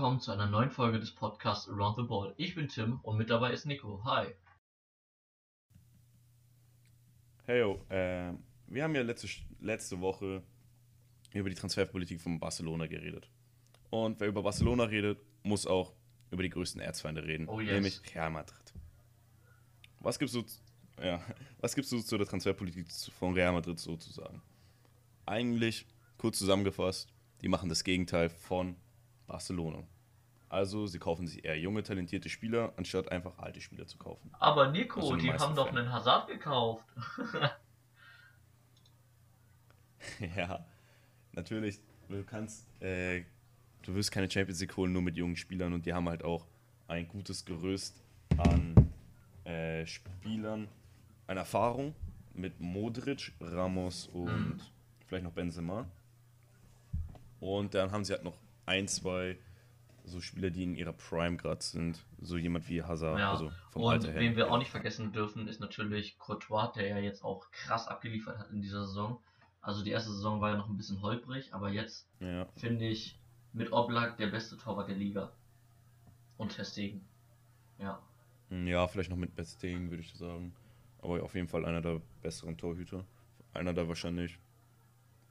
willkommen zu einer neuen Folge des Podcasts Around the Ball. Ich bin Tim und mit dabei ist Nico. Hi. Hey, yo, äh, wir haben ja letzte, letzte Woche über die Transferpolitik von Barcelona geredet. Und wer über Barcelona redet, muss auch über die größten Erzfeinde reden, Oh, yes. nämlich Real Madrid. Was gibst du, ja, was gibst du zu der Transferpolitik von Real Madrid sozusagen? Eigentlich, kurz zusammengefasst, die machen das Gegenteil von Barcelona. Also, sie kaufen sich eher junge, talentierte Spieler, anstatt einfach alte Spieler zu kaufen. Aber Nico, die haben doch Fan? einen Hazard gekauft. Ja, natürlich. Du kannst, äh, du wirst keine Champions League holen nur mit jungen Spielern und die haben halt auch ein gutes Gerüst an äh, Spielern, an Erfahrung mit Modric, Ramos und Mhm. vielleicht noch Benzema. Und dann haben sie halt noch ein, zwei so Spieler, die in ihrer Prime gerade sind. So jemand wie Hazard, ja. also vom und Alter her. wen wir auch nicht vergessen dürfen, ist natürlich Courtois, der ja jetzt auch krass abgeliefert hat in dieser Saison. Also die erste Saison war ja noch ein bisschen holprig, aber jetzt Ja, finde ich mit Oblak der beste Torwart der Liga. Und Testegen. Ja. Ja, vielleicht noch mit Bestegen, würde ich sagen. Aber auf jeden Fall einer der besseren Torhüter. Einer der wahrscheinlich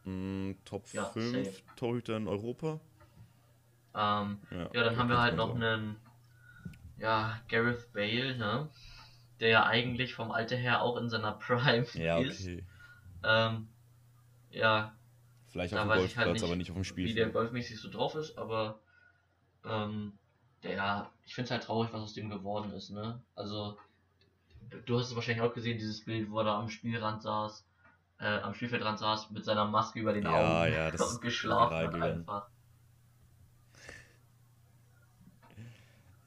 mh, Top Ja, 5 safe. Torhüter in Europa. Ähm, Ja, Ja, dann haben wir halt man noch sagen. einen, ja, Gareth Bale, ne? Der ja eigentlich vom Alter her auch in seiner Prime Ja, ist. okay. Ähm, ja, Vielleicht auf dem halt Golfplatz, nicht, aber nicht auf dem wie der golfmäßig so drauf ist, aber ähm, der, ich finde es halt traurig, was aus dem geworden ist, ne? Also, du hast es wahrscheinlich auch gesehen, dieses Bild, wo er da am Spielrand saß, äh, am Spielfeldrand saß, mit seiner Maske über den Ja, Augen ja, das und ist geschlafen hat einfach.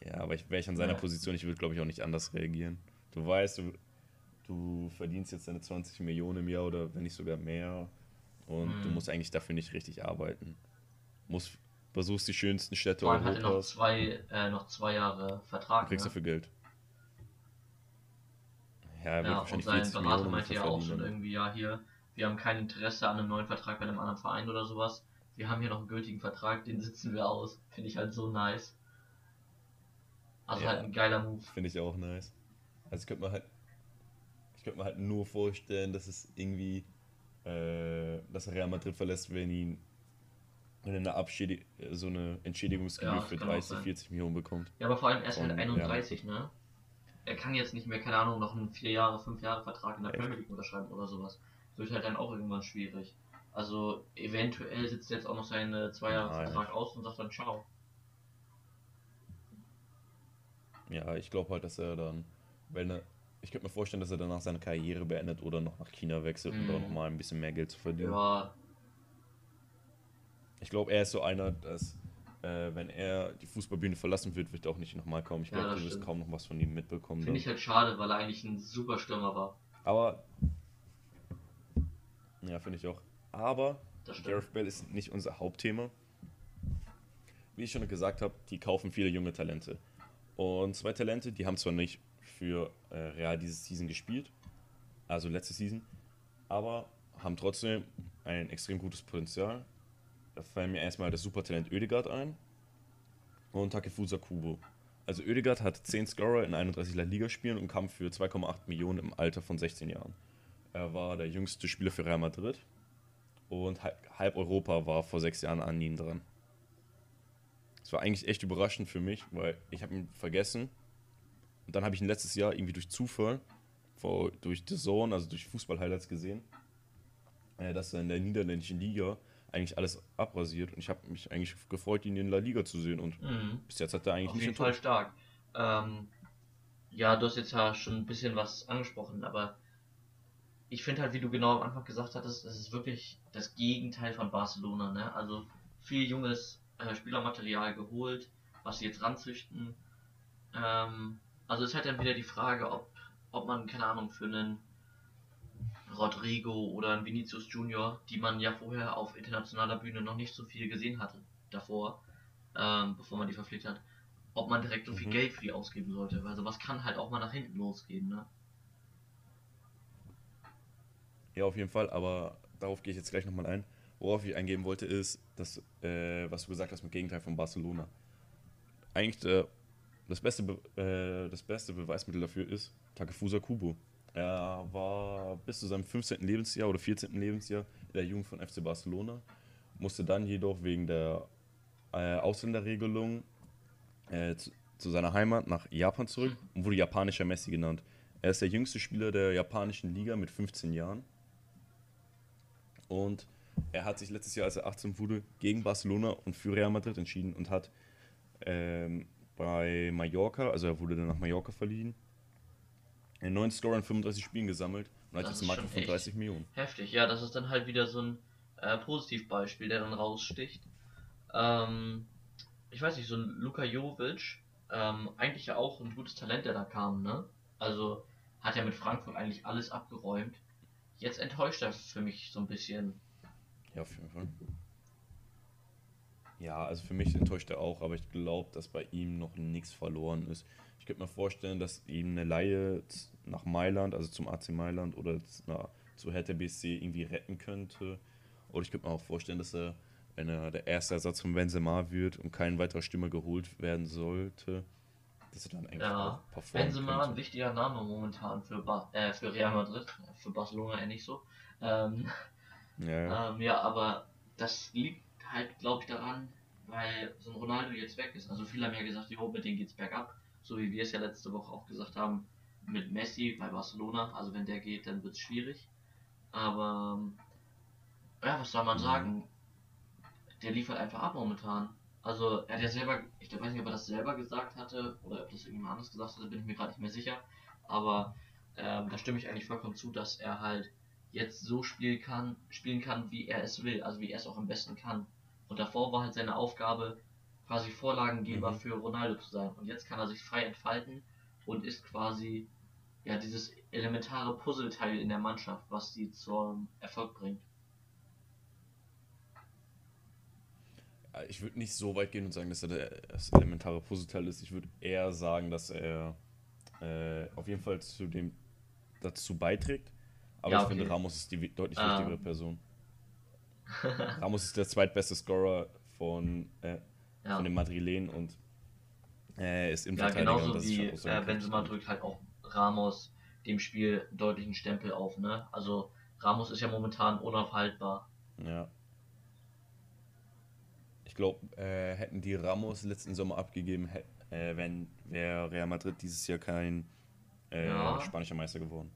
Ja, aber ich wäre ich an seiner. Position, ich würde glaube ich auch nicht anders reagieren. Du weißt, du, du verdienst jetzt deine 20 Millionen im Jahr oder wenn nicht sogar mehr. Und du Mhm. musst eigentlich dafür nicht richtig arbeiten. Musst, besuchst die schönsten Städte Vor allem hat er noch Europas, zwei, äh, noch zwei Jahre Vertrag. kriegst ne? dafür Geld. Ja, er wird Ja, und wahrscheinlich sein 40 Berater meinte ja auch schon irgendwie, ja, hier, wir haben kein Interesse an einem neuen Vertrag bei einem anderen Verein oder sowas. Wir haben hier noch einen gültigen Vertrag, den sitzen wir aus. Finde ich halt so nice. Also Ja. halt ein geiler Move. Finde ich auch nice. Also ich könnte mir halt, ich könnte mir halt nur vorstellen, dass es irgendwie, äh, dass er Real Madrid verlässt, wenn ihn wenn er eine Abschädi so eine Entschädigungsgebühr Ja, das für kann auch 30, sein. 40 Millionen bekommt. Ja, aber vor allem er ist halt Und, ja. 31, ne? Er kann jetzt nicht mehr, keine Ahnung, noch einen 4 Jahre, 5 Jahre Vertrag in der Echt? Premier League unterschreiben oder sowas. Wird halt dann auch irgendwann schwierig. Also eventuell sitzt er jetzt auch noch seine 2 Jahre Ah, ja. Vertrag aus und sagt dann ciao. Ja, ich glaube halt, dass er dann, wenn er, ich könnte mir vorstellen, dass er danach seine Karriere beendet oder noch nach China wechselt, um Mhm. da nochmal ein bisschen mehr Geld zu verdienen. Ja, Ich glaube, er ist so einer, dass, äh, wenn er die Fußballbühne verlassen wird, wird er auch nicht nochmal kommen. Ich Ja, glaube, das du wirst kaum noch was von ihm mitbekommen. finde ich halt schade, weil er eigentlich ein super Stürmer war. Aber. Ja, finde ich auch. Aber. Gareth Bale ist nicht unser Hauptthema. Wie ich schon gesagt habe, die kaufen viele junge Talente. Und zwei Talente, die haben zwar nicht für äh, Real diese Season gespielt, also letzte Season, aber haben trotzdem ein extrem gutes Potenzial. Da fallen mir erstmal das Supertalent Oedegaard ein und Takefusa Kubo. Also Oedegaard hat 10 Scorer in 31 La Liga Spielen und kam für 2,8 Millionen im Alter von 16 Jahren. Er war der jüngste Spieler für Real Madrid und halb, Europa war vor sechs Jahren an ihm dran. Das war eigentlich echt überraschend für mich, weil ich habe ihn vergessen. Und dann habe ich ihn letztes Jahr irgendwie durch Zufall, vor, durch The Zone, also durch Fußball-Highlights gesehen, äh, dass er in der niederländischen Liga eigentlich alles abrasiert. Und ich habe mich eigentlich gefreut, ihn in La Liga zu sehen. Und Mhm. bis jetzt hat er eigentlich Auf nicht jeden Fall stark. Ähm, ja, du hast jetzt ja schon ein bisschen was angesprochen, aber ich finde halt, wie du genau am Anfang gesagt hattest, das ist wirklich das Gegenteil von Barcelona, ne? Also viel junges äh, Spielermaterial geholt, was sie jetzt ranzüchten. Ähm, also es ist halt dann wieder die Frage, ob, ob man, keine Ahnung, für einen Rodrigo oder einen Vinicius Junior, die man ja vorher auf internationaler Bühne noch nicht so viel gesehen hatte, davor, ähm, bevor man die verpflichtet hat, ob man direkt so viel Mhm. Geld für die ausgeben sollte. Also was kann halt auch mal nach hinten losgehen, ne? Ja, auf jeden Fall, aber darauf gehe ich jetzt gleich nochmal ein. Worauf ich eingehen wollte, ist, dass, äh, was du gesagt hast mit Gegenteil von Barcelona. Eigentlich äh, das, beste Be äh, das beste Beweismittel dafür ist Takefusa Kubo. Er war bis zu seinem 15. Lebensjahr oder 14. Lebensjahr in der Jugend von FC Barcelona, musste dann jedoch wegen der äh, Ausländerregelung äh, zu, zu seiner Heimat nach Japan zurück und wurde japanischer Messi genannt. Er ist der jüngste Spieler der japanischen Liga mit 15 Jahren. Und er hat sich letztes Jahr, als er 18 wurde, gegen Barcelona und für Real Madrid entschieden und hat ähm, bei Mallorca, also er wurde dann nach Mallorca verliehen, einen neuen Score in 35 Spielen gesammelt und hat Das jetzt einen Markt schon von 30 Millionen. Heftig, ja, das ist dann halt wieder so ein äh, Positivbeispiel, der dann raussticht. Ähm, ich weiß nicht, so ein Luka Jovic, ähm, eigentlich ja auch ein gutes Talent, der da kam, ne? Also hat ja mit Frankfurt eigentlich alles abgeräumt. Jetzt enttäuscht er für mich so ein bisschen. Ja, auf jeden Fall. Ja, also für mich enttäuscht er auch, aber ich glaube, dass bei ihm noch nichts verloren ist. Ich könnte mir vorstellen, dass ihm eine Laie nach Mailand, also zum AC Mailand oder na, zu Hertha BSC irgendwie retten könnte. Oder ich könnte mir auch vorstellen, dass er, wenn er der erste Ersatz von Benzema wird und kein weiterer Stürmer geholt werden sollte, dass er dann eigentlich Ja, auch performen Benzema ein könnte. wichtiger Name momentan für, ba äh, für Real Madrid, für Barcelona eher nicht so. Ähm, Ja. Ähm, ja, aber das liegt halt, glaube ich, daran, weil so ein Ronaldo jetzt weg ist. Also viele haben ja gesagt, jo, mit denen geht's bergab. So wie wir es ja letzte Woche auch gesagt haben, mit Messi bei Barcelona. Also wenn der geht, dann wird's schwierig. Aber ja, was soll man Mhm. sagen? Der liefert einfach ab momentan. Also er hat ja selber, ich weiß nicht, ob er das selber gesagt hatte oder ob das irgendjemand anders gesagt hatte, bin ich mir gerade nicht mehr sicher. Aber ähm, da stimme ich eigentlich vollkommen zu, dass er halt jetzt so spielen kann, spielen kann, wie er es will, also wie er es auch am besten kann. Und davor war halt seine Aufgabe, quasi Vorlagengeber Mhm. für Ronaldo zu sein. Und jetzt kann er sich frei entfalten und ist quasi ja dieses elementare Puzzleteil in der Mannschaft, was sie zum Erfolg bringt. Ich würde nicht so weit gehen und sagen, dass er das elementare Puzzleteil ist. Ich würde eher sagen, dass er äh, auf jeden Fall zu dem dazu beiträgt. Aber Ja, ich okay. finde, Ramos ist die deutlich Ähm. wichtigere Person. Ramos ist der zweitbeste Scorer von, äh, Ja, von den Madrilenen und äh, ist ja Innenverteidiger. genauso wie so äh, Benzema drückt halt auch Ramos dem Spiel deutlichen Stempel auf, ne? Also Ramos ist ja momentan unaufhaltbar. Ja. Ich glaube, äh, hätten die Ramos letzten Sommer abgegeben, hä- äh, wenn wäre Real Madrid dieses Jahr kein äh, Ja. spanischer Meister geworden.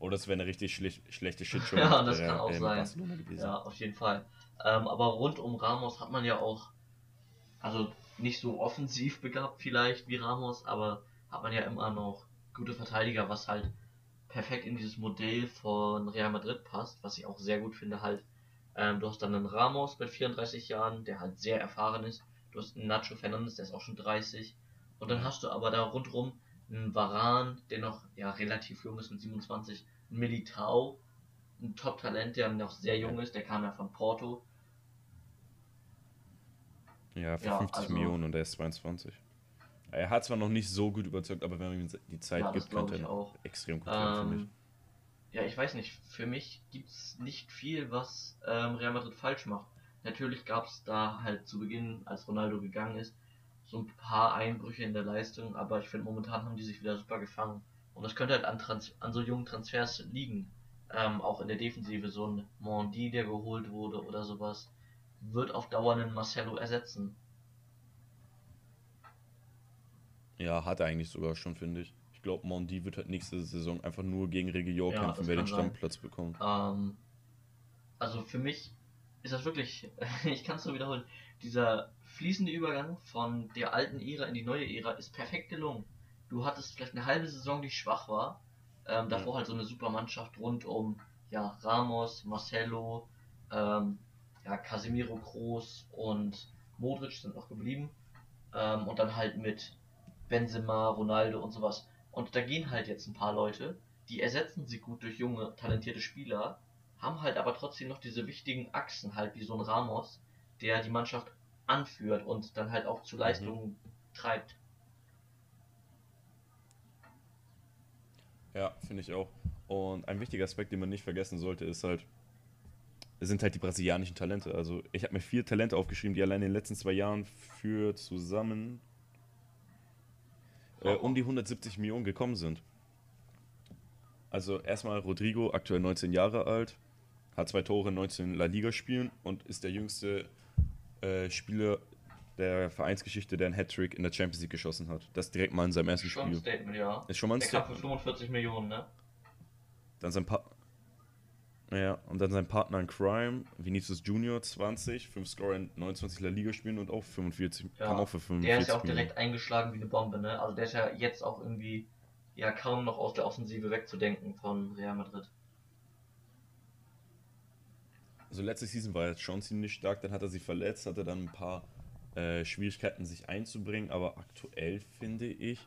Oder es wäre eine richtig schle schlechte Shitshow Ja, das kann auch sein. Ja, auf jeden Fall. Ähm, aber rund um Ramos hat man ja auch, also nicht so offensiv begabt vielleicht wie Ramos, aber hat man ja immer noch gute Verteidiger, was halt perfekt in dieses Modell von Real Madrid passt, was ich auch sehr gut finde halt. Ähm, du hast dann einen Ramos mit 34 Jahren, der halt sehr erfahren ist. Du hast einen Nacho Fernandes, der ist auch schon 30. Und dann hast du aber da rundrum einen Varan, der noch ja relativ jung ist mit 27, ein Militao, ein Top-Talent, der noch sehr jung ist, der kam ja von Porto. Ja, für Ja, 50 also- Millionen und er ist 22. Er hat zwar noch nicht so gut überzeugt, aber wenn man ihm die Zeit Ja, gibt, könnte er extrem gut werden, finde ich. Ähm, ja, ich weiß nicht, für mich gibt's nicht viel, was ähm, Real Madrid falsch macht. Natürlich gab's da halt zu Beginn, als Ronaldo gegangen ist, so ein paar Einbrüche in der Leistung, aber ich finde, momentan haben die sich wieder super gefangen. Und das könnte halt an, Trans an so jungen Transfers liegen. Ähm, auch in der Defensive, so ein Mondi, der geholt wurde oder sowas, wird auf Dauer einen Marcelo ersetzen. Ja, hat er eigentlich sogar schon, finde ich. Ich glaube, Mondi wird halt nächste Saison einfach nur gegen Regior Ja, kämpfen, wer den sein. Stammplatz bekommt. Ähm, also für mich ist das wirklich, ich kann es nur wiederholen, dieser fließende Übergang von der alten Ära in die neue Ära ist perfekt gelungen. Du hattest vielleicht eine halbe Saison, die schwach war. Ähm, davor halt so eine super Mannschaft rund um ja, Ramos, Marcelo, ähm, ja, Casemiro Groß und Modric sind noch geblieben. Ähm, und dann halt mit Benzema, Ronaldo und sowas. Und da gehen halt jetzt ein paar Leute, die ersetzen sie gut durch junge, talentierte Spieler, haben halt aber trotzdem noch diese wichtigen Achsen, halt wie so ein Ramos, der die Mannschaft anführt und dann halt auch zu Leistungen treibt. Ja, finde ich auch. Und ein wichtiger Aspekt, den man nicht vergessen sollte, ist halt, sind halt die brasilianischen Talente. Also ich habe mir vier Talente aufgeschrieben, die allein in den letzten zwei Jahren für zusammen äh, um die 170 Millionen gekommen sind. Also erstmal Rodrigo, aktuell 19 Jahre alt, hat zwei Tore in 19 La Liga spielen und ist der jüngste äh, Spieler der Vereinsgeschichte, der einen Hattrick in der Champions League geschossen hat. Das direkt mal in seinem ersten Schon ein Spiel. Statement, ja. Ist schon mal ein Der kam Statement. für 45 Millionen, ne? Dann sein pa ja, und dann sein Partner in Crime, Vinicius Junior, 20, 5 Scorer in 29 La Liga spielen und auch 45, Ja, kam auch für 45 Der ist ja auch Millionen. direkt eingeschlagen wie eine Bombe, ne? Also der ist ja jetzt auch irgendwie ja kaum noch aus der Offensive wegzudenken von Real Madrid. Also letzte Season war er jetzt schon ziemlich stark, dann hat er sich verletzt, hatte dann ein paar äh, Schwierigkeiten, sich einzubringen, aber aktuell finde ich,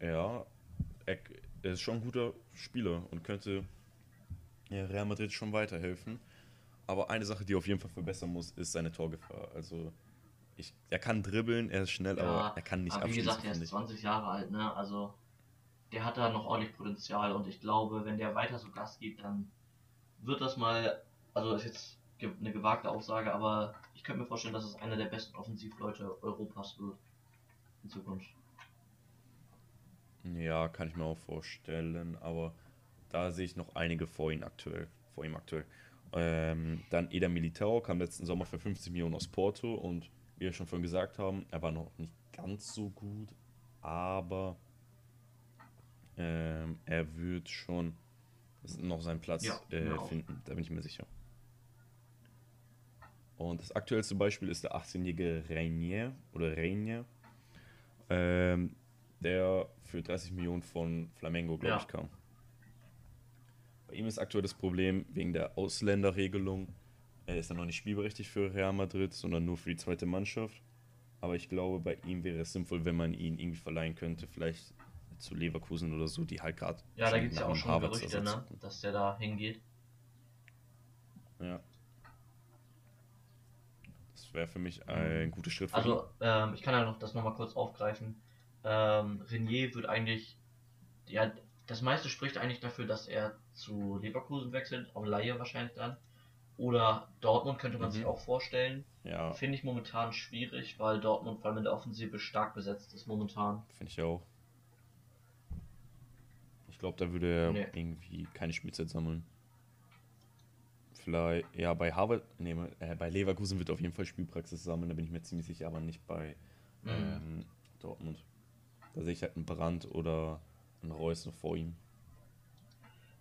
ja, er, er ist schon ein guter Spieler und könnte ja, Real Madrid schon weiterhelfen. Aber eine Sache, die er auf jeden Fall verbessern muss, ist seine Torgefahr. Also ich, er kann dribbeln, er ist schnell, aber er kann nicht aber wie gesagt, er ist ich. 20 Jahre alt, ne? Also der hat da noch ordentlich Potenzial und ich glaube, wenn der weiter so Gas gibt, dann wird das mal, also ist jetzt eine gewagte Aussage, aber ich könnte mir vorstellen, dass es einer der besten Offensivleute Europas wird in Zukunft. Ja, kann ich mir auch vorstellen, aber da sehe ich noch einige vor ihm aktuell. Vor ihm aktuell. Ähm, dann Eder Militao kam letzten Sommer für 50 Millionen aus Porto und wie wir schon vorhin gesagt haben, er war noch nicht ganz so gut, aber ähm, er wird schon noch seinen Platz Ja, äh, auch. finden, da bin ich mir sicher. Und das aktuellste Beispiel ist der 18-jährige Reinier oder Reinier, ähm, der für 30 Millionen von Flamengo, glaube Ja. ich, kam. Bei ihm ist aktuell das Problem wegen der Ausländerregelung. Er ist dann noch nicht spielberechtigt für Real Madrid, sondern nur für die zweite Mannschaft. Aber ich glaube, bei ihm wäre es sinnvoll, wenn man ihn irgendwie verleihen könnte, vielleicht zu Leverkusen oder so, die halt gerade. Ja, da gibt es ja auch schon Gerüchte, ne? Dass der da hingeht. Ja. Das wäre für mich ein guter Schritt. Also, ähm, ich kann ja noch das nochmal kurz aufgreifen. Ähm, Renier wird eigentlich, ja, das meiste spricht eigentlich dafür, dass er zu Leverkusen wechselt, auf Laie wahrscheinlich dann. Oder Dortmund könnte man Mhm. sich auch vorstellen. Ja, Finde ich momentan schwierig, weil Dortmund vor allem in der Offensive stark besetzt ist momentan. finde ich auch. Ich glaube, da würde er Nee. irgendwie keine Spielzeit sammeln. Vielleicht, ja, bei Harvard, nee, äh, bei Leverkusen wird auf jeden Fall Spielpraxis sammeln, da bin ich mir ziemlich sicher, aber nicht bei Mhm. ähm, Dortmund. Da sehe ich halt einen Brand oder einen Reus noch vor ihm.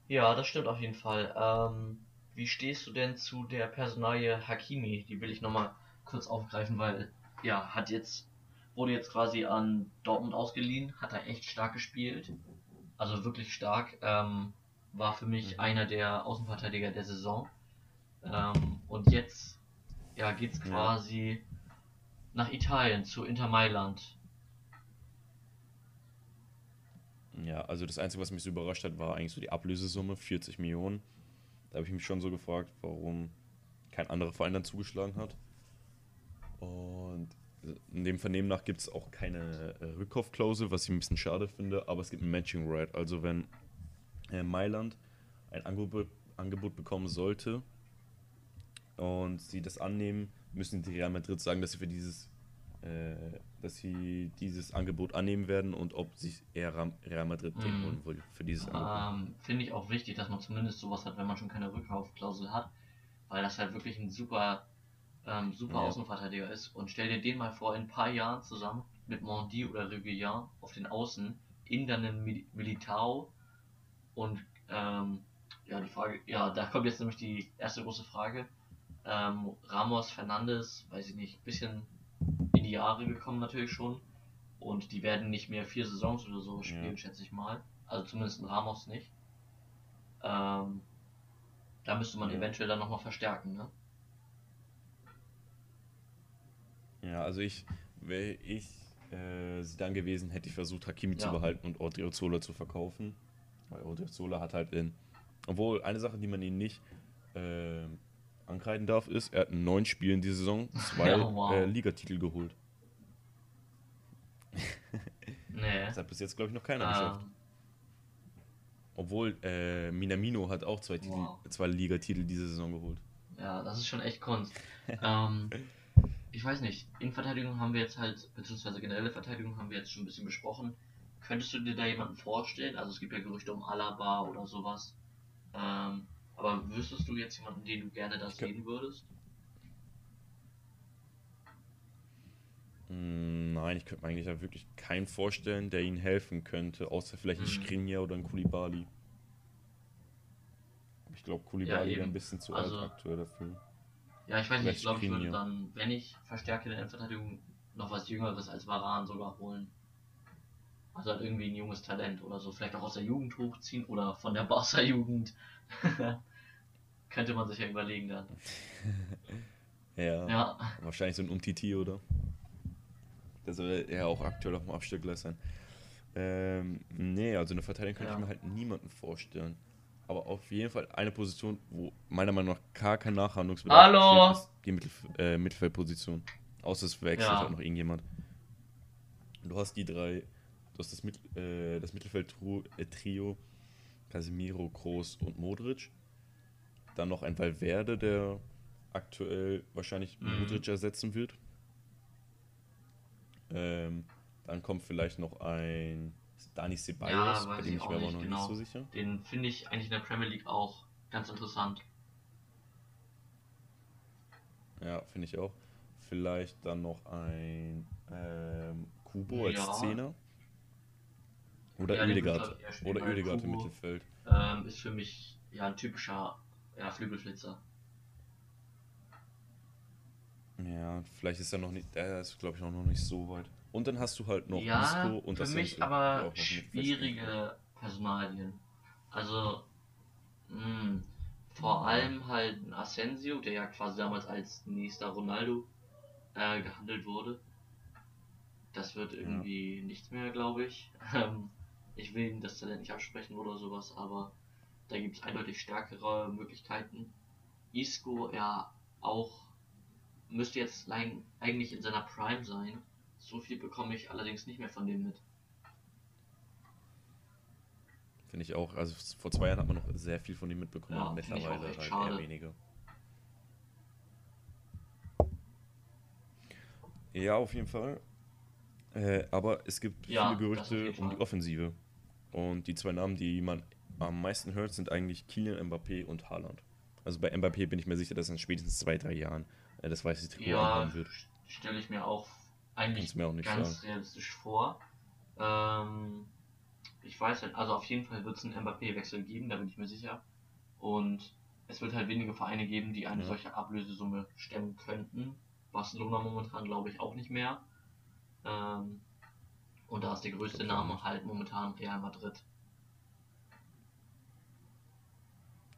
Ja, das stimmt auf jeden Fall. Ähm, wie stehst du denn zu der Personalie Hakimi? Die will ich nochmal kurz aufgreifen, weil, ja, hat jetzt, wurde jetzt quasi an Dortmund ausgeliehen, hat er echt stark gespielt. Also wirklich stark. Ähm, war für mich Mhm. einer der Außenverteidiger der Saison. Ähm, und jetzt, ja, geht's Ja. quasi nach Italien zu Inter Mailand. Ja, also das Einzige, was mich so überrascht hat, war eigentlich so die Ablösesumme, 40 Millionen. Da habe ich mich schon so gefragt, warum kein anderer Verein dann zugeschlagen hat. Und in dem Vernehmen nach gibt es auch keine äh, Rückkaufklausel, was ich ein bisschen schade finde, aber es gibt ein Matching Right. Also wenn äh, Mailand ein Angebot, Angebot bekommen sollte und sie das annehmen, müssen die Real Madrid sagen, dass sie für dieses äh, dass sie dieses Angebot annehmen werden und ob sich eher Real Madrid den Mhm. holen will für dieses Angebot. Ähm, Finde ich auch wichtig, dass man zumindest sowas hat, wenn man schon keine Rückkaufklausel hat, weil das halt wirklich ein super, ähm, super Ja. Außenverteidiger ist. Und stell dir den mal vor, in ein paar Jahren zusammen mit Mondi oder Reguillan auf den Außen, in dann einen Mil Militao und ähm, ja, die Frage, ja, da kommt jetzt nämlich die erste große Frage. Ähm, Ramos, Fernandes, weiß ich nicht, bisschen in die Jahre gekommen natürlich schon. Und die werden nicht mehr vier Saisons oder so spielen, Ja. schätze ich mal. Also zumindest Ramos nicht. Ähm, da müsste man Ja. eventuell dann nochmal verstärken, ne? Ja, also ich, wäre ich äh, dann gewesen, hätte ich versucht, Hakimi zu Ja. behalten und Odriozola zu verkaufen. Weil Odriozola hat halt in. Obwohl, eine Sache, die man ihn nicht äh, ankreiden darf, ist, er hat in neun Spielen die Saison zwei Ja, wow. äh, Ligatitel geholt. Nee. Das hat bis jetzt, glaube ich, noch keiner geschafft. Ähm, Obwohl, äh, Minamino hat auch zwei, Titel, Wow. zwei Ligatitel diese Saison geholt. Ja, das ist schon echt Kunst. ähm, ich weiß nicht, Innenverteidigung haben wir jetzt halt, beziehungsweise generelle Verteidigung haben wir jetzt schon ein bisschen besprochen. Könntest du dir da jemanden vorstellen? Also es gibt ja Gerüchte um Alaba oder sowas. Ähm, aber wüsstest du jetzt jemanden, den du gerne da sehen würdest? Mm, Nein, ich könnte mir eigentlich da wirklich keinen vorstellen, der ihnen helfen könnte, außer vielleicht ein Mhm. Skriniar oder ein Kulibali. Ich glaube, Kulibali wäre eben. ein bisschen zu Also- alt aktuell dafür. Ja, ich weiß nicht, ich glaube, ich würde dann, wenn ich verstärke in der Innenverteidigung, noch was Jüngeres als Varan sogar holen. Also halt irgendwie ein junges Talent oder so, vielleicht auch aus der Jugend hochziehen oder von der Barca-Jugend. Könnte man sich ja überlegen dann. Ja, Ja, wahrscheinlich so ein Umtiti, oder? Der soll ja auch aktuell auf dem Abstellgleis sein. Ähm, nee, also eine Verteidigung könnte Ja. ich mir halt niemanden vorstellen. Aber auf jeden Fall eine Position, wo meiner Meinung nach gar kein Nachhandlungsbedarf Hallo? ist die Mittelf äh, Mittelfeldposition. Außer es wechselt Ja. halt noch irgendjemand. Du hast die drei, du hast das, Mit, äh, das Mittelfeld-Trio, Casemiro, Kroos und Modric. Dann noch ein Valverde, der aktuell wahrscheinlich Mhm. Modric ersetzen wird. Ähm, dann kommt vielleicht noch ein Dani Ceballos, Ja, bei dem ich mir aber noch genau. nicht so sicher. den finde ich eigentlich in der Premier League auch ganz interessant. Ja, finde ich auch. Vielleicht dann noch ein ähm, Kubo als Ja. Zehner. Oder Ja, Oder Oedegaard im Mittelfeld. Ähm, ist für mich ja ein typischer ja, Flügelflitzer. Ja, vielleicht ist er noch nicht, der ist glaube ich auch noch nicht so weit. Und dann hast du halt noch ja, Isco und für das mich aber schwierige Personalien. Also, mh, vor allem halt ein Asensio, der ja quasi damals als nächster Ronaldo äh, gehandelt wurde. Das wird irgendwie nichts mehr, glaube ich. Ich will ihm das Talent nicht absprechen oder sowas, aber da gibt es eindeutig stärkere Möglichkeiten. Isco ja auch müsste jetzt eigentlich in seiner Prime sein. So viel bekomme ich allerdings nicht mehr von dem mit. Finde ich auch. Also vor zwei Jahren hat man noch sehr viel von ihm mitbekommen, Ja, mittlerweile halt schade. eher weniger. Ja, auf jeden Fall. Äh, aber es gibt Ja, viele Gerüchte um die. Offensive. Und die zwei Namen, die man am meisten hört, sind eigentlich Kylian Mbappé und Haaland. Also bei Mbappé bin ich mir sicher, dass er in spätestens zwei, drei Jahren äh, das weiße Trikot Ja, anhaben wird. stelle ich mir auch eigentlich mir auch ganz sagen. realistisch vor. Ähm, ich weiß halt, also auf jeden Fall wird es einen Mbappé-Wechsel geben, da bin ich mir sicher. Und es wird halt wenige Vereine geben, die eine Ja. solche Ablösesumme stemmen könnten. Barcelona momentan glaube ich auch nicht mehr. Ähm, und da ist der größte Name halt momentan Real Madrid.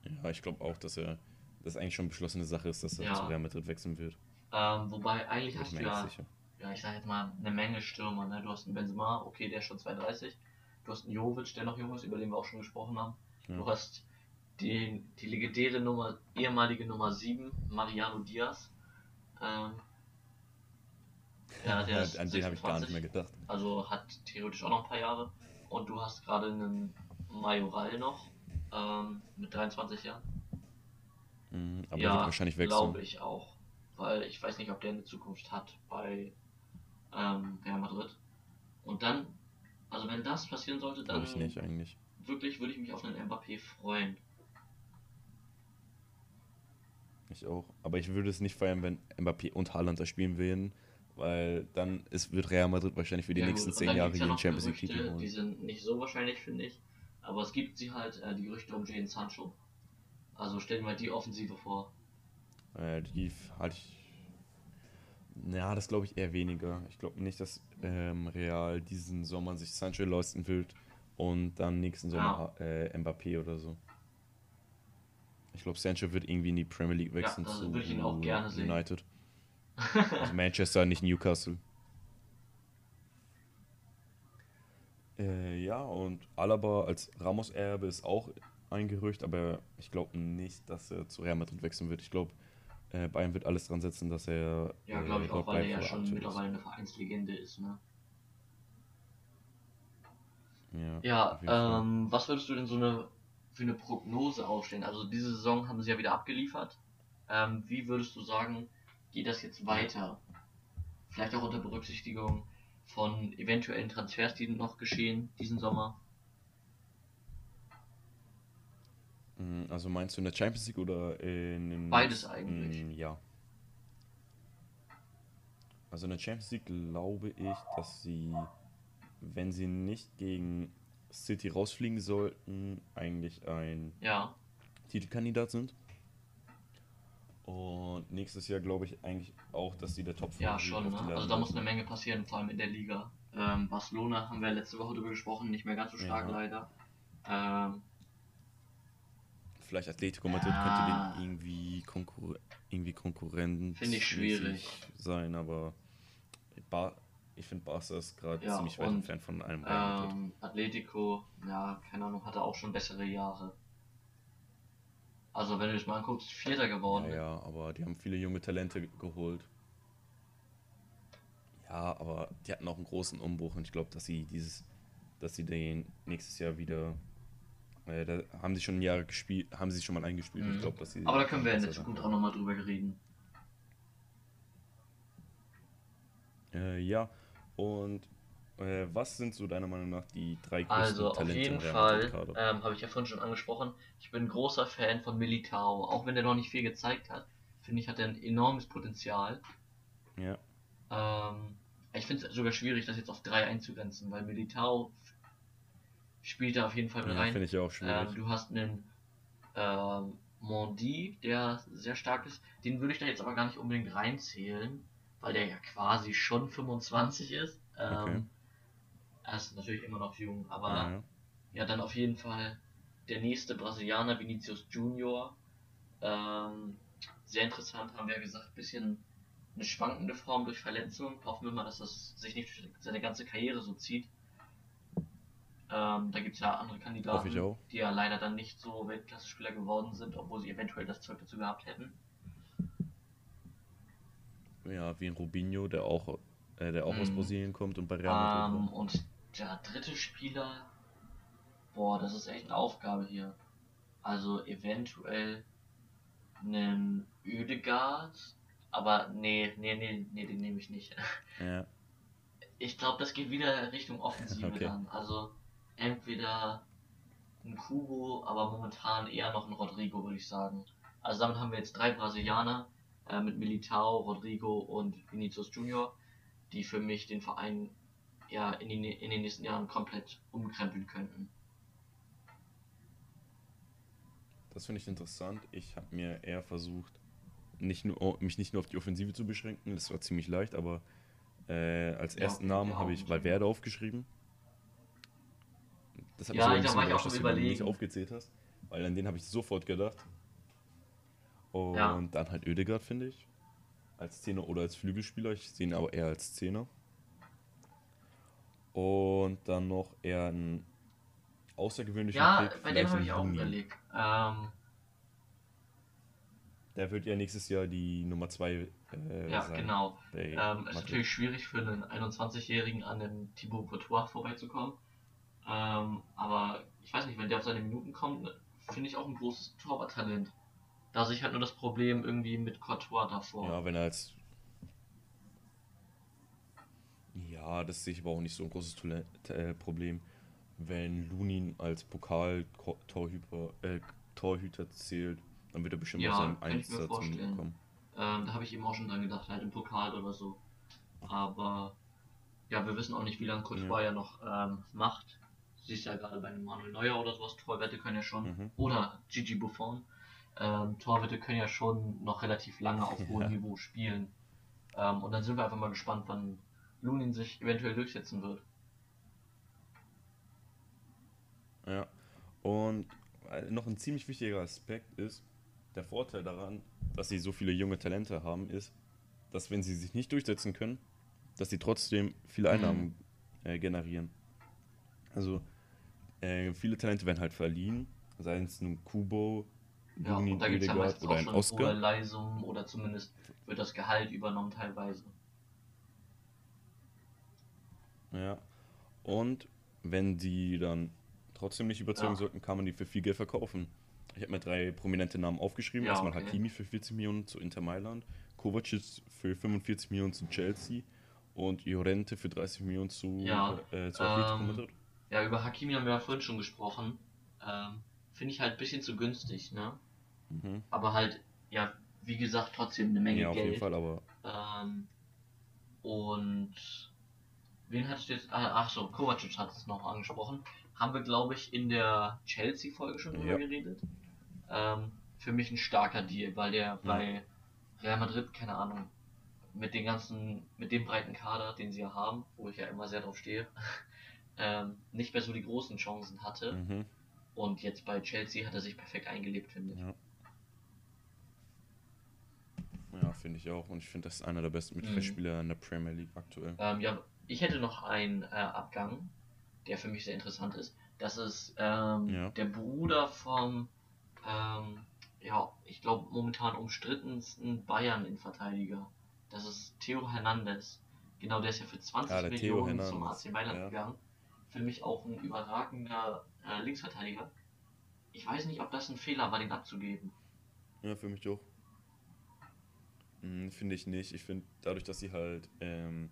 Ja, ich glaube auch, dass er das eigentlich schon beschlossene Sache ist, dass er Ja. zu Real Madrid wechseln wird. Ähm, wobei eigentlich ich hast du ja sicher. ja, ich sag jetzt mal, eine Menge Stürmer. Ne? Du hast einen Benzema, okay, der ist schon 32. Du hast einen Jovic, der noch jung ist, über den wir auch schon gesprochen haben. Ja. Du hast die, die legendäre Nummer, ehemalige Nummer 7, Mariano Diaz. Ähm, ja, der ist An den habe ich gar nicht 26, mehr gedacht. Also hat theoretisch auch noch ein paar Jahre. Und du hast gerade einen Majoral noch, ähm, mit 23 Jahren. Mhm, aber er ja, wird wahrscheinlich wechseln. glaube ich auch. Weil ich weiß nicht, ob der eine Zukunft hat bei ähm, Real Madrid. Und dann, also wenn das passieren sollte, dann Glaube ich nicht eigentlich. wirklich würde ich mich auf einen Mbappé freuen. Ich auch. Aber ich würde es nicht feiern, wenn Mbappé und Haaland da spielen würden, weil dann ist, wird Real Madrid wahrscheinlich für die Ja, nächsten gut, zehn Jahre gibt's ja noch Champions League Gerüchte, Titel Die holen. sind nicht so wahrscheinlich, finde ich. Aber es gibt sie halt, äh, die Gerüchte um Jadon Sancho. Also stell dir mal die Offensive vor. Äh, die halte ich. Ja, das glaube ich eher weniger. Ich glaube nicht, dass ähm, Real diesen Sommer sich Sancho leisten wird und dann nächsten Sommer äh, Mbappé oder so. Ich glaube, Sancho wird irgendwie in die Premier League wechseln das zu würde ich ihn auch gerne sehen. Also Manchester, nicht Newcastle. Äh, ja, und Alaba als Ramos-Erbe ist auch ein Gerücht, aber ich glaube nicht, dass er zu Real Madrid wechseln wird. Ich glaube, äh, Bayern wird alles dran setzen, dass er Ja, äh, glaube ich auch, dort weil er ja schon mittlerweile eine Vereinslegende ist, ne? Ja, Ja, ähm, was würdest du denn so eine für eine Prognose aufstellen? Also diese Saison haben sie ja wieder abgeliefert. Ähm, wie würdest du sagen, geht das jetzt weiter? Vielleicht auch unter Berücksichtigung von eventuellen Transfers, die noch geschehen diesen Sommer. Mm, Also meinst du in der Champions League oder in den... Beides eigentlich. Mm, Ja. Also in der Champions League glaube ich, dass sie, wenn sie nicht gegen City rausfliegen sollten, eigentlich ein Ja, Titelkandidat sind. Und nächstes Jahr glaube ich eigentlich auch, dass sie der top ja schon. Ne? Also da muss eine Menge passieren, vor allem in der Liga. Ähm, Barcelona haben wir letzte Woche drüber gesprochen, nicht mehr ganz so stark Ja. leider. Ähm, Vielleicht Atletico Madrid Ja. könnte den irgendwie, Konkur irgendwie Konkurrent Finde ich schwierig. sein, aber Bar ich finde Barca ist gerade Ja, ziemlich weit entfernt von einem ähm, Atletico, ja, keine Ahnung, hatte auch schon bessere Jahre. Also wenn du dich mal anguckst, Vierter geworden. Ja, ja, aber die haben viele junge Talente ge- geholt. Ja, aber die hatten auch einen großen Umbruch und ich glaube, dass sie dieses, dass sie den nächstes Jahr wieder, äh, da haben sie schon Jahre gespielt, haben sie schon mal eingespielt. Mhm. Ich glaube, dass sie. Aber da können wir in der Zukunft auch nochmal drüber reden. Äh, ja, und äh, was sind so deiner Meinung nach die drei größten Also auf Talente jeden im Real Fall, ähm, habe ich ja vorhin schon angesprochen, ich bin ein großer Fan von Militao. Auch wenn der noch nicht viel gezeigt hat, finde ich, hat er ein enormes Potenzial. Ja, Ähm, ich finde es sogar schwierig, das jetzt auf drei einzugrenzen, weil Militao spielt da auf jeden Fall mit ja rein. finde ich auch schwierig. Ähm, du hast einen ähm, Mondi, der sehr stark ist. Den würde ich da jetzt aber gar nicht unbedingt reinzählen, weil der ja quasi schon 25 ist. Ähm, Okay. Er ist natürlich immer noch jung, aber ja, ja. ja, dann auf jeden Fall der nächste Brasilianer, Vinicius Junior. Ähm, sehr interessant, haben wir ja gesagt, bisschen eine schwankende Form durch Verletzung. Hoffen wir mal, dass das sich nicht seine ganze Karriere so zieht. Ähm, da gibt es ja andere Kandidaten, die ja leider dann nicht so Weltklasse-Spieler geworden sind, obwohl sie eventuell das Zeug dazu gehabt hätten. Ja, wie ein Robinho, der auch, äh, der auch aus Mhm. Brasilien kommt und bei Real Madrid Ähm, und der dritte Spieler, boah, das ist echt eine Aufgabe hier. Also eventuell einen Ödegard, aber nee, nee, nee, nee, den nehme ich nicht. Ja, Ich glaube, das geht wieder Richtung Offensive Okay. dann. Also entweder ein Kubo, aber momentan eher noch ein Rodrigo, würde ich sagen. Also damit haben wir jetzt drei Brasilianer äh, mit Militao, Rodrigo und Vinicius Junior, die für mich den Verein ja in, die, in den nächsten Jahren komplett umkrempeln könnten. das finde ich interessant. Ich habe mir eher versucht, nicht nur, mich nicht nur auf die Offensive zu beschränken. Das war ziemlich leicht, aber äh, als Ja, ersten Namen habe ich. Valverde aufgeschrieben. Das hat mich Ja, sogar ein da bisschen war ich auch du den nicht aufgezählt hast, weil an den habe ich sofort gedacht. Und Ja. dann halt Ödegaard, finde ich. Als Zehner oder als Flügelspieler. Ich sehe ihn aber eher als Zehner. Und dann noch eher ein außergewöhnlicher Ja, Pick. bei dem habe ich auch überlegt. Ähm, Der wird ja nächstes Jahr die Nummer 2 äh, ja, sein. genau. Ähm, ist natürlich schwierig für einen 21-Jährigen an dem Thibaut Courtois vorbeizukommen. Ähm, aber ich weiß nicht, wenn der auf seine Minuten kommt, finde ich auch ein großes Torwarttalent. Da sehe ich halt nur das Problem irgendwie mit Courtois davor. Ja, wenn er als. Ja, das sehe ich aber auch nicht so ein großes Tole- äh, Problem. Wenn Lunin als Pokal-Torhüter äh, Torhüter zählt, dann wird er bestimmt Ja, auf seinen kann ich mir Einsatz vorstellen. kommen. Ähm, da habe ich eben auch schon dran gedacht, halt im Pokal oder so. Aber ja, wir wissen auch nicht, wie lange Courtois ja, noch ähm, macht. Siehst ja gerade bei einem Manuel Neuer oder sowas, Torwette können ja schon, Mhm. oder Gigi Buffon, ähm, Torwette können ja schon noch relativ lange auf hohem Ja. Niveau spielen. Ähm, und dann sind wir einfach mal gespannt, wann Lunin sich eventuell durchsetzen wird. Ja. Und äh, noch ein ziemlich wichtiger Aspekt ist, der Vorteil daran, dass sie so viele junge Talente haben, ist, dass wenn sie sich nicht durchsetzen können, dass sie trotzdem viele Mhm. Einnahmen äh, generieren. Also äh, viele Talente werden halt verliehen, sei es nun Kubo, Ja, Lunin, und da gibt es ja meistens oder auch ein schon Oscar. Oder zumindest wird das Gehalt übernommen teilweise. Ja. Und wenn die dann trotzdem nicht überzeugen Ja. sollten, kann man die für viel Geld verkaufen. Ich habe mir drei prominente Namen aufgeschrieben. Ja, Erstmal okay. Hakimi für 40 Millionen zu Inter Mailand, Kovacic für 45 Millionen zu Chelsea und Llorente für 30 Millionen zu, Ja, äh, zu ähm, Madrid. Ja, über Hakimi haben wir ja vorhin schon gesprochen. Ähm, Finde ich halt ein bisschen zu günstig, ne? Mhm. Aber halt, ja, wie gesagt, trotzdem eine Menge Ja, auf Geld. jeden Fall, aber Ähm, und wen du jetzt? Ah, ach so, Kovacic hat es noch angesprochen. Haben wir, glaube ich, in der Chelsea-Folge schon drüber Ja. geredet. Ähm, für mich ein starker Deal, weil der bei Real Madrid, keine Ahnung, mit den ganzen, mit dem breiten Kader, den sie ja haben, wo ich ja immer sehr drauf stehe, ähm, nicht mehr so die großen Chancen hatte. mhm. Und jetzt bei Chelsea hat er sich perfekt eingelebt, finde ich. Ja. Ja, finde ich auch. Und ich finde, das ist einer der besten Mittelfeldspieler in der Premier League aktuell. Ähm, ja, ich hätte noch einen äh, Abgang, der für mich sehr interessant ist. Das ist ähm, Ja. der Bruder vom, ähm, ja, ich glaube momentan umstrittensten Bayern-Innenverteidiger. Das ist Theo Hernandez. Genau, der ist ja für 20 Ja, Millionen zum AC Mailand ja. gegangen. Für mich auch ein überragender äh, Linksverteidiger. Ich weiß nicht, ob das ein Fehler war, den abzugeben. Ja, für mich auch. Hm, finde ich nicht. Ich finde, dadurch, dass sie halt, ähm,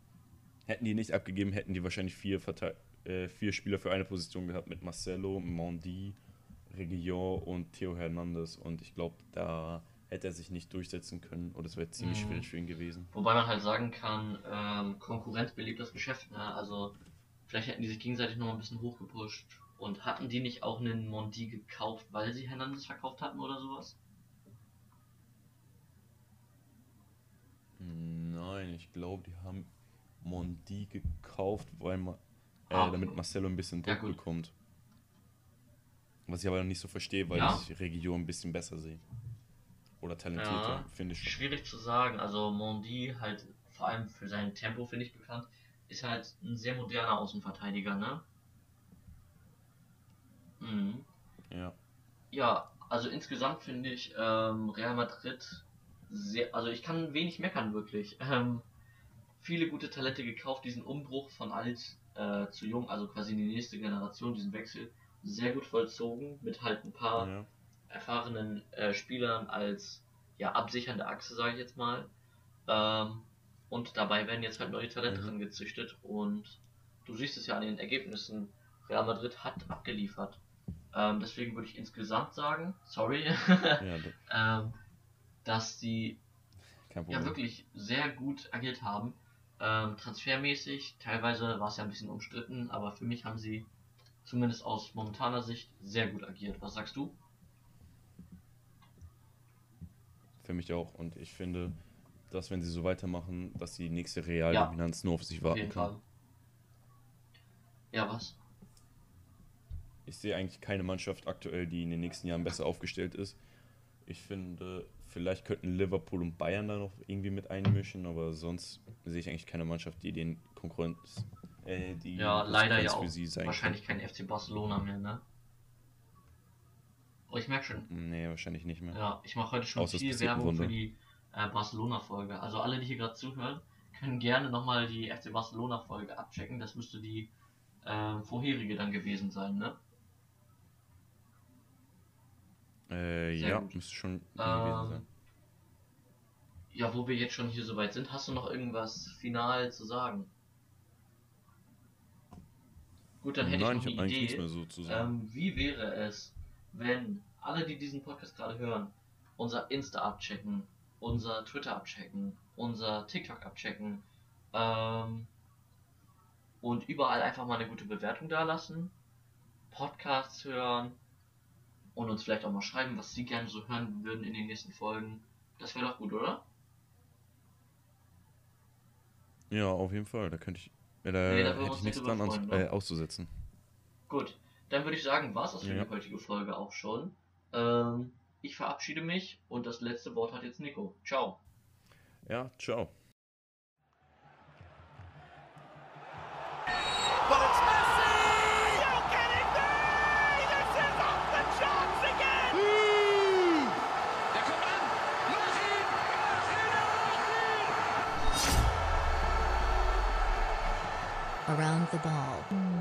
hätten die nicht abgegeben, hätten die wahrscheinlich vier, Verte äh, vier Spieler für eine Position gehabt mit Marcelo, Mondi, Reguillon und Theo Hernandez. Und ich glaube, da hätte er sich nicht durchsetzen können und es wäre ziemlich Mhm. schwierig für ihn gewesen. Wobei man halt sagen kann, ähm, Konkurrenz belebt das Geschäft. Ne? Also vielleicht hätten die sich gegenseitig noch mal ein bisschen hochgepusht. Und hatten die nicht auch einen Mondi gekauft, weil sie Hernandez verkauft hatten oder sowas? Nein, ich glaube, die haben Mondi gekauft, weil ma äh, Ah, damit. Marcelo ein bisschen Ja, Druck gut. bekommt. Was ich aber nicht so verstehe, weil Ja. ich Region ein bisschen besser sehe. Oder talentierter, Ja, finde ich schon. Schwierig zu sagen. Also Mondi halt vor allem für sein Tempo, finde ich bekannt, ist halt ein sehr moderner Außenverteidiger, ne? Mhm. Ja. Ja, also insgesamt finde ich ähm, Real Madrid sehr, also ich kann wenig meckern wirklich. Ähm, viele gute Talente gekauft, diesen Umbruch von alt äh, zu jung, also quasi in die nächste Generation, diesen Wechsel, sehr gut vollzogen, mit halt ein paar ja. erfahrenen äh, Spielern als ja absichernde Achse, sage ich jetzt mal. Ähm, und dabei werden jetzt halt neue Talente Mhm. rangezüchtet und du siehst es ja an den Ergebnissen. Real Madrid hat abgeliefert. Ähm, deswegen würde ich insgesamt sagen, sorry, ja ähm, dass die kein ja wirklich sehr gut agiert haben. Ähm, transfermäßig, teilweise war es ja ein bisschen umstritten, aber für mich haben sie zumindest aus momentaner Sicht sehr gut agiert. Was sagst du? Für mich auch. Und ich finde, dass wenn sie so weitermachen, dass die nächste Realdominanz nur auf sich Auf warten jeden kann. Fall. Ja, was? Ich sehe eigentlich keine Mannschaft aktuell, die in den nächsten Jahren besser aufgestellt ist. Ich finde, vielleicht könnten Liverpool und Bayern da noch irgendwie mit einmischen, aber sonst sehe ich eigentlich keine Mannschaft, die den Konkurrenz, äh, die Ja, leider ja auch für sie sein wahrscheinlich kein FC Barcelona mehr, ne? Oh, ich merke schon. kann. Nee, wahrscheinlich nicht mehr. Ja, ich mache heute schon Außer viel Werbung für Wunder. die äh, Barcelona-Folge. Also alle, die hier gerade zuhören, können gerne nochmal die FC Barcelona-Folge abchecken. Das müsste die äh, vorherige dann gewesen sein, ne? Äh, Sehr ja, gut. müsste schon gewesen Ähm, sein. Ja, wo wir jetzt schon hier soweit sind, hast du noch irgendwas final zu sagen? Gut, dann hätte Nein, ich noch eine Idee. mehr so zu sagen. Ähm, wie wäre es, wenn alle, die diesen Podcast gerade hören, unser Insta abchecken, unser Twitter abchecken, unser TikTok abchecken ähm, und überall einfach mal eine gute Bewertung dalassen, Podcasts hören und uns vielleicht auch mal schreiben, was sie gerne so hören würden in den nächsten Folgen. Das wäre doch gut, oder? Ja, auf jeden Fall. Da könnte ich, äh, da Nee, hätte ich nichts nicht dran ans, freuen, äh, ne? auszusetzen. Gut, dann würde ich sagen, war es das für Ja. die heutige Folge auch schon. Ähm, ich verabschiede mich und das letzte Wort hat jetzt Nico. Ciao. Ja, ciao. Around the ball.